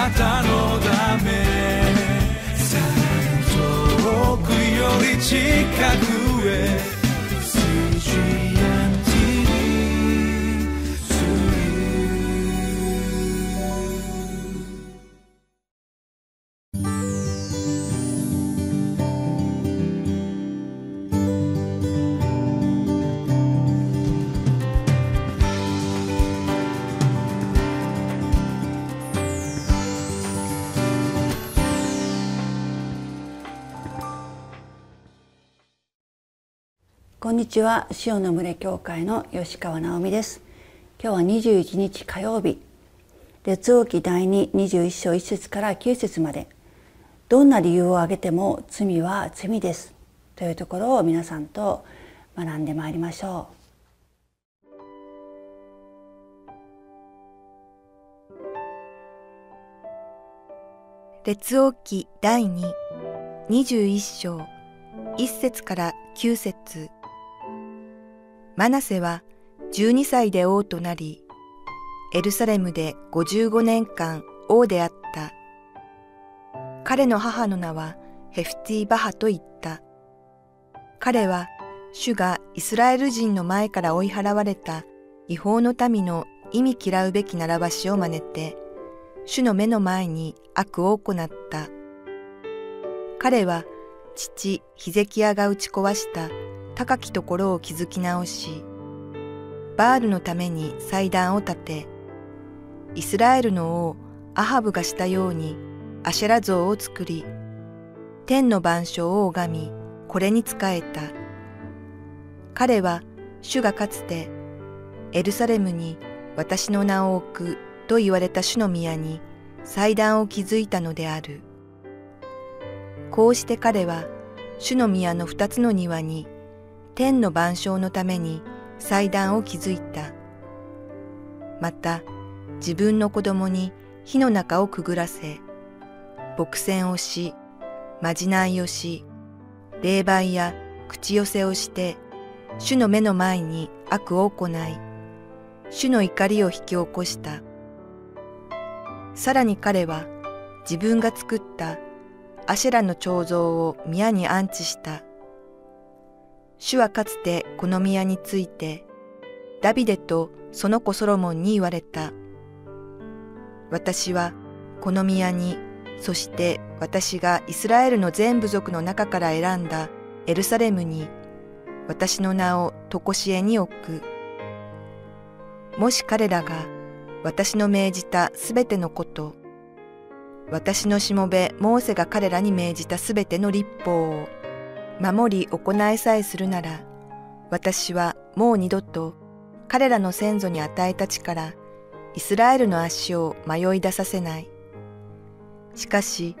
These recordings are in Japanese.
なたのため。さらに遠くより近くへ。こんにちは。塩の群れ教会の吉川直美です。今日は21日火曜日。列王記第221章1節から9節まで。どんな理由を挙げても罪は罪です。というところを皆さんと学んでまいりましょう。列王記第221章1節から9節。マナセは12歳で王となり、エルサレムで55年間王であった。彼の母の名はヘフティバハと言った。彼は主がイスラエル人の前から追い払われた違法の民の意味嫌うべき習わしを真似て、主の目の前に悪を行った。彼は父ヒゼキヤが打ち壊した高きところを築き直し、バールのために祭壇を建て、イスラエルの王アハブがしたようにアシェラ像を作り、天の万象を拝み、これに仕えた。彼は主がかつてエルサレムに私の名を置くと言われた主の宮に祭壇を築いたのである。こうして彼は主の宮の二つの庭に天の万象のために祭壇を築いた。また自分の子供に火の中をくぐらせ、牧船をし、まじないをし、霊媒や口寄せをして、主の目の前に悪を行い、主の怒りを引き起こした。さらに彼は自分が作ったアシェラの彫像を宮に安置した。主はかつてこの宮について、ダビデとその子ソロモンに言われた。私はこの宮に、そして私がイスラエルの全部族の中から選んだエルサレムに、私の名を常しえに置く。もし彼らが私の命じたすべてのこと、私のしもべモーセが彼らに命じたすべての立法を守り行いさえするなら、私はもう二度と彼らの先祖に与えた力、イスラエルの足を迷い出させない。しかし、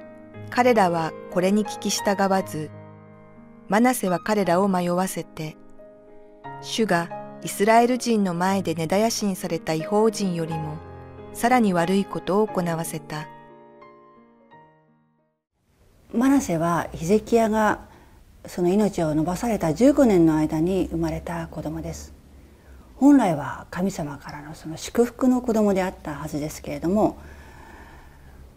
彼らはこれに聞き従わず、マナセは彼らを迷わせて、主がイスラエル人の前で根絶やしにされた違法人よりも、さらに悪いことを行わせた。マナセはヒゼキヤがその命を延ばされた15年の間に生まれた子供です。本来は神様からのその祝福の子供であったはずですけれども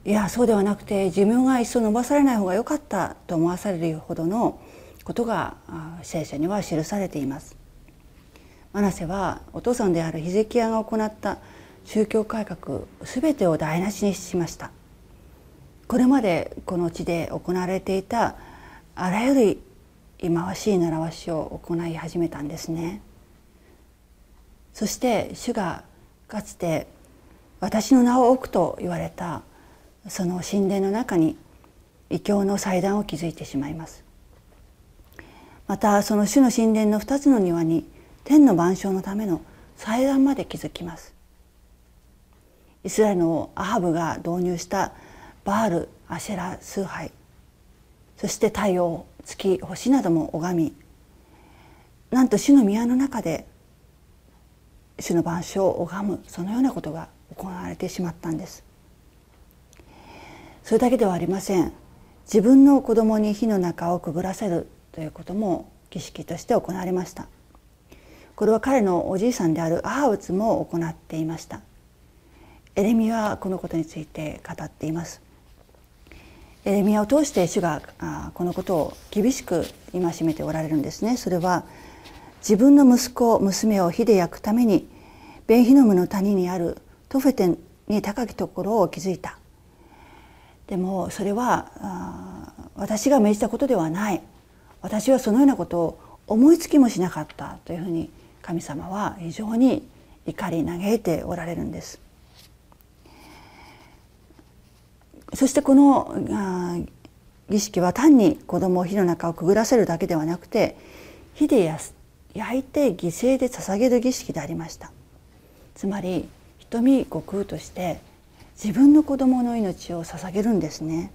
いやそうではなくて寿命が一層延ばされない方が良かったと思わされるほどのことが聖書には記されています。マナセはお父さんであるヒゼキヤが行った宗教改革全てを台無しにしました。これまでこの地で行われていたあらゆる忌まわしい習わしを行い始めたんですね。そして主がかつて私の名を置くと言われたその神殿の中に異教の祭壇を築いてしまいます。またその主の神殿の二つの庭に天の万象のための祭壇まで築きます。イスラエルのアハブが導入したバールアシェラ崇拝そして太陽月星なども拝みなんと主の宮の中で主の万象を拝むそのようなことが行われてしまったんです。それだけではありません。自分の子供に火の中をくぐらせるということも儀式として行われました。これは彼のおじいさんであるアハウツも行っていました。エレミはこのことについて語っています。エレミアを通して主がこのことを厳しく戒めておられるんですね。それは自分の息子娘を火で焼くためにベンヒノムの谷にあるトフェテンに高きところを築いた。でもそれは私が命じたことではない。私はそのようなことを思いつきもしなかったというふうに神様は非常に怒り嘆いておられるんです。そしてこの儀式は単に子供を火の中をくぐらせるだけではなくて火で焼いて犠牲で捧げる儀式でありました。つまり瞳悟空として自分の子供の命を捧げるんですね。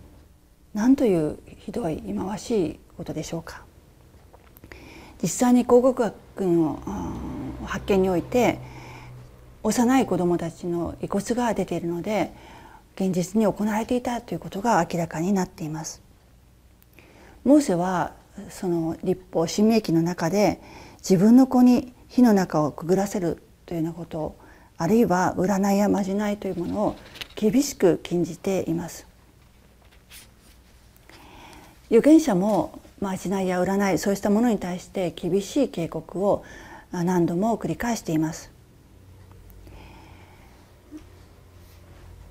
なんというひどい忌まわしいことでしょうか。実際に考古学の発見において幼い子どもたちの遺骨が出ているので現実に行われていたということが明らかになっています。モーセはその立法新明記の中で自分の子に火の中をくぐらせるというようなことあるいは占いやまじないというものを厳しく禁じています。預言者もまじないや占いそうしたものに対して厳しい警告を何度も繰り返しています。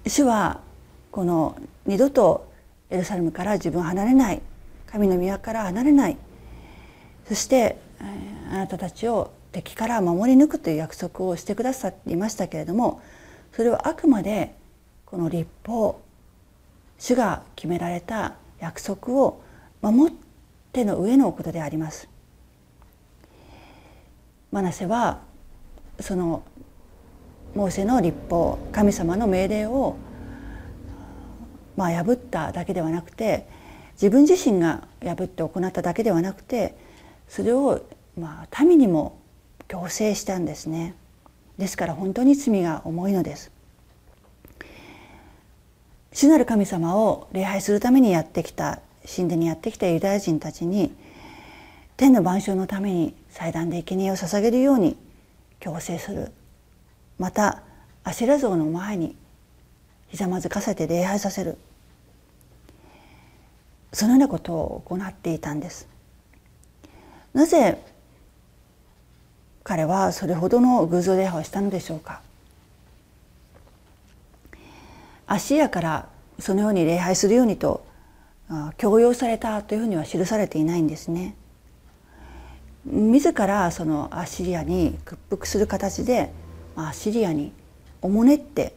主はこの二度とエルサレムから自分離れない神の宮から離れないそしてあなたたちを敵から守り抜くという約束をしてくださっていましたけれどもそれはあくまでこの立法主が決められた約束を守っての上のことであります。マナセはそのモーセの立法神様の命令をまあ破っただけではなくて自分自身が破って行っただけではなくてそれをまあ民にも強制したんですね。ですから本当に罪が重いのです。主なる神様を礼拝するためにやってきた神殿にやってきたユダヤ人たちに天の万象のために祭壇で生贄を捧げるように強制する。またアシェラ像の前にひざまずかせて礼拝させる。そのようなことを行っていたんです。なぜ彼はそれほどの偶像礼拝をしたのでしょうか。アシアからそのように礼拝するようにと強要されたというふうには記されていないんですね。自らそのアッシリアに屈服する形でアッシリアにおもねって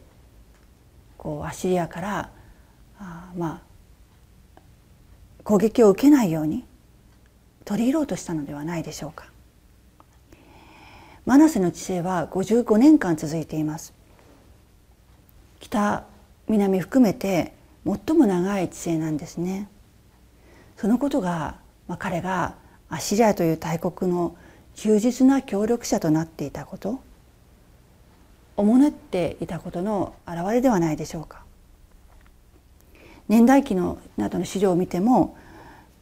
こうアッシリアからあまあ攻撃を受けないように取り入ろうとしたのではないでしょうか。マナセの治世は55年間続いています。北南含めて最も長い治世なんですね。そのことが、まあ、彼がアシリアという大国の忠実な協力者となっていたことおもねっていたことの表れではないでしょうか。年代記のなどの資料を見ても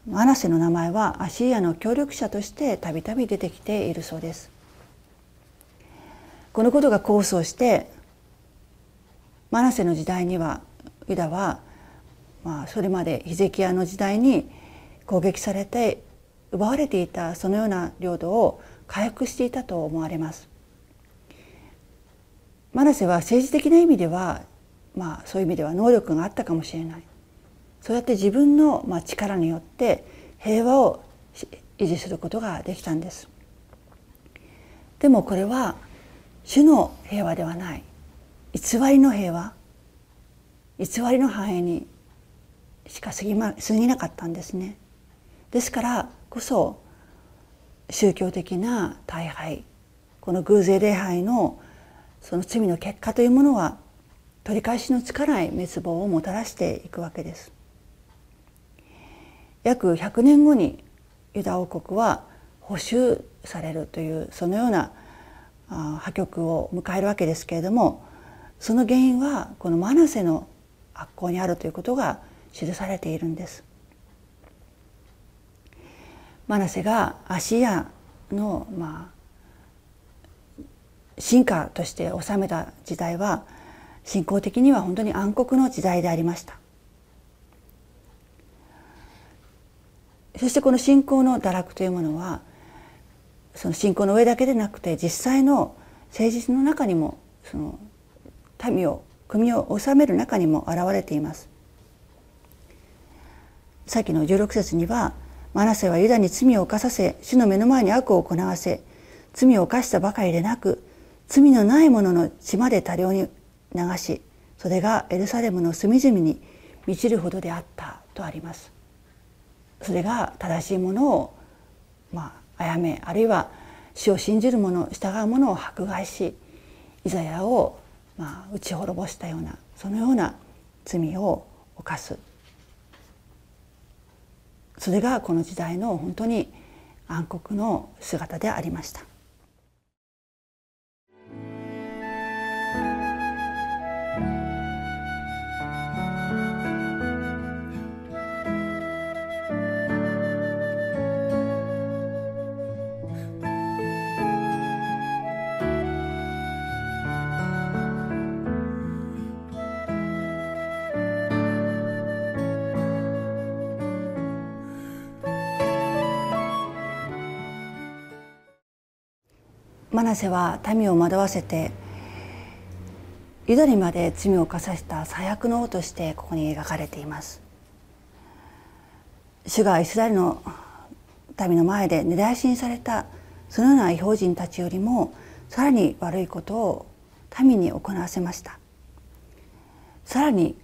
マナセの名前はアシリアの協力者としてたびたび出てきているそうです。このことが構想してマナセの時代にはユダはまあ、それまでヒゼキヤの時代に攻撃されて奪われていたそのような領土を回復していたと思われます。マナセは政治的な意味では、まあ、そういう意味では能力があったかもしれないそうやって自分の、まあ、力によって平和を維持することができたんです。でもこれは主の平和ではない偽りの平和偽りの繁栄にしか過ぎ,、ま、過ぎなかったんですね。ですからこそ宗教的な大敗この偶税礼拝のその罪の結果というものは取り返しのつかない滅亡をもたらしていくわけです。約100年後にユダ王国は補修されるというそのような破局を迎えるわけですけれどもその原因はこのマナセの悪行にあるということが記されているんです。マナセがアシアのまあ進化として治めた時代は信仰的には本当に暗黒の時代でありました。そしてこの信仰の堕落というものはその信仰の上だけでなくて実際の政治の中にもその民を国を治める中にも現れています。さっきの16節にはマナセはユダに罪を犯させ主の目の前に悪を行わせ罪を犯したばかりでなく罪のない者の血まで多量に流しそれがエルサレムの隅々に満ちるほどであったとありますそれが正しいものをまあ殺めあるいは死を信じる者従う者を迫害しイザヤをまあ打ち滅ぼしたようなそのような罪を犯すそれがこの時代の本当に暗黒の姿でありました。マナセは民を惑わせてユダにまで罪を犯させた最悪の王としてここに描かれています。主がイスラエルの民の前で根絶やしにされたそのような異邦人たちよりもさらに悪いことを民に行わせました。さらに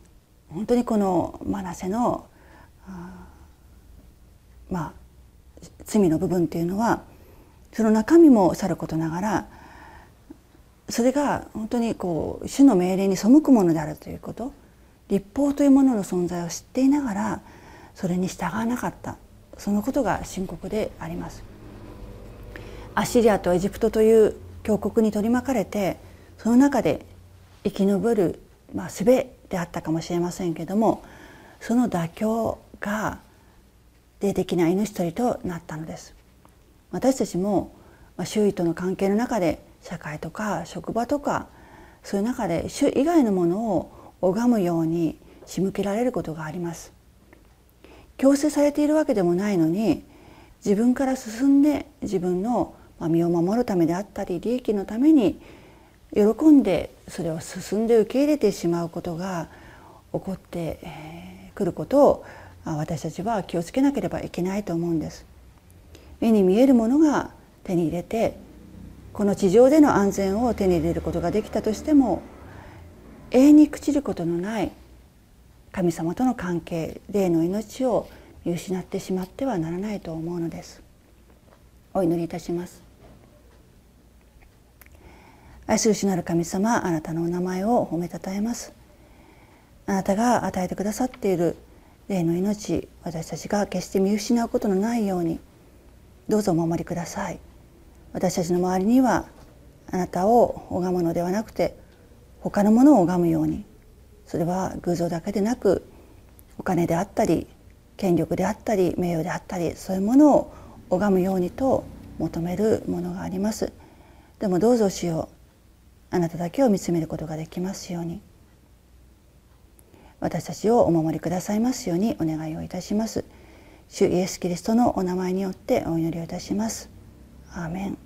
本当にこのマナセのまあ罪の部分というのはその中身もさることながらそれが本当にこう主の命令に背くものであるということ立法というものの存在を知っていながらそれに従わなかったそのことが深刻であります。アッシリアとエジプトという強国に取り巻かれてその中で生き延びる、まあ、術であったかもしれませんけどもその妥協が霊的ない命取りとなったのです。私たちも周囲との関係の中で社会とか職場とかそういう中で主以外のものを拝むように仕向けられることがあります強制されているわけでもないのに自分から進んで自分の身を守るためであったり利益のために喜んでそれを進んで受け入れてしまうことが起こってくることを私たちは気をつけなければいけないと思うんです。目に見えるものが手に入れてこの地上での安全を手に入れることができたとしても永遠に朽ちることのない神様との関係霊の命を見失ってしまってはならないと思うのです。お祈りいたします。愛する主なる神様あなたのお名前を褒めたたえます。あなたが与えてくださっている霊の命私たちが決して見失うことのないようにどうぞお守りください。私たちの周りにはあなたを拝むのではなくて他のものを拝むように。それは偶像だけでなくお金であったり権力であったり名誉であったりそういうものを拝むようにと求めるものがあります。でもどうぞしようあなただけを見つめることができますように。私たちをお守りくださいますようにお願いをいたします。主イエス・キリストのお名前によってお祈りをいたします。アーメン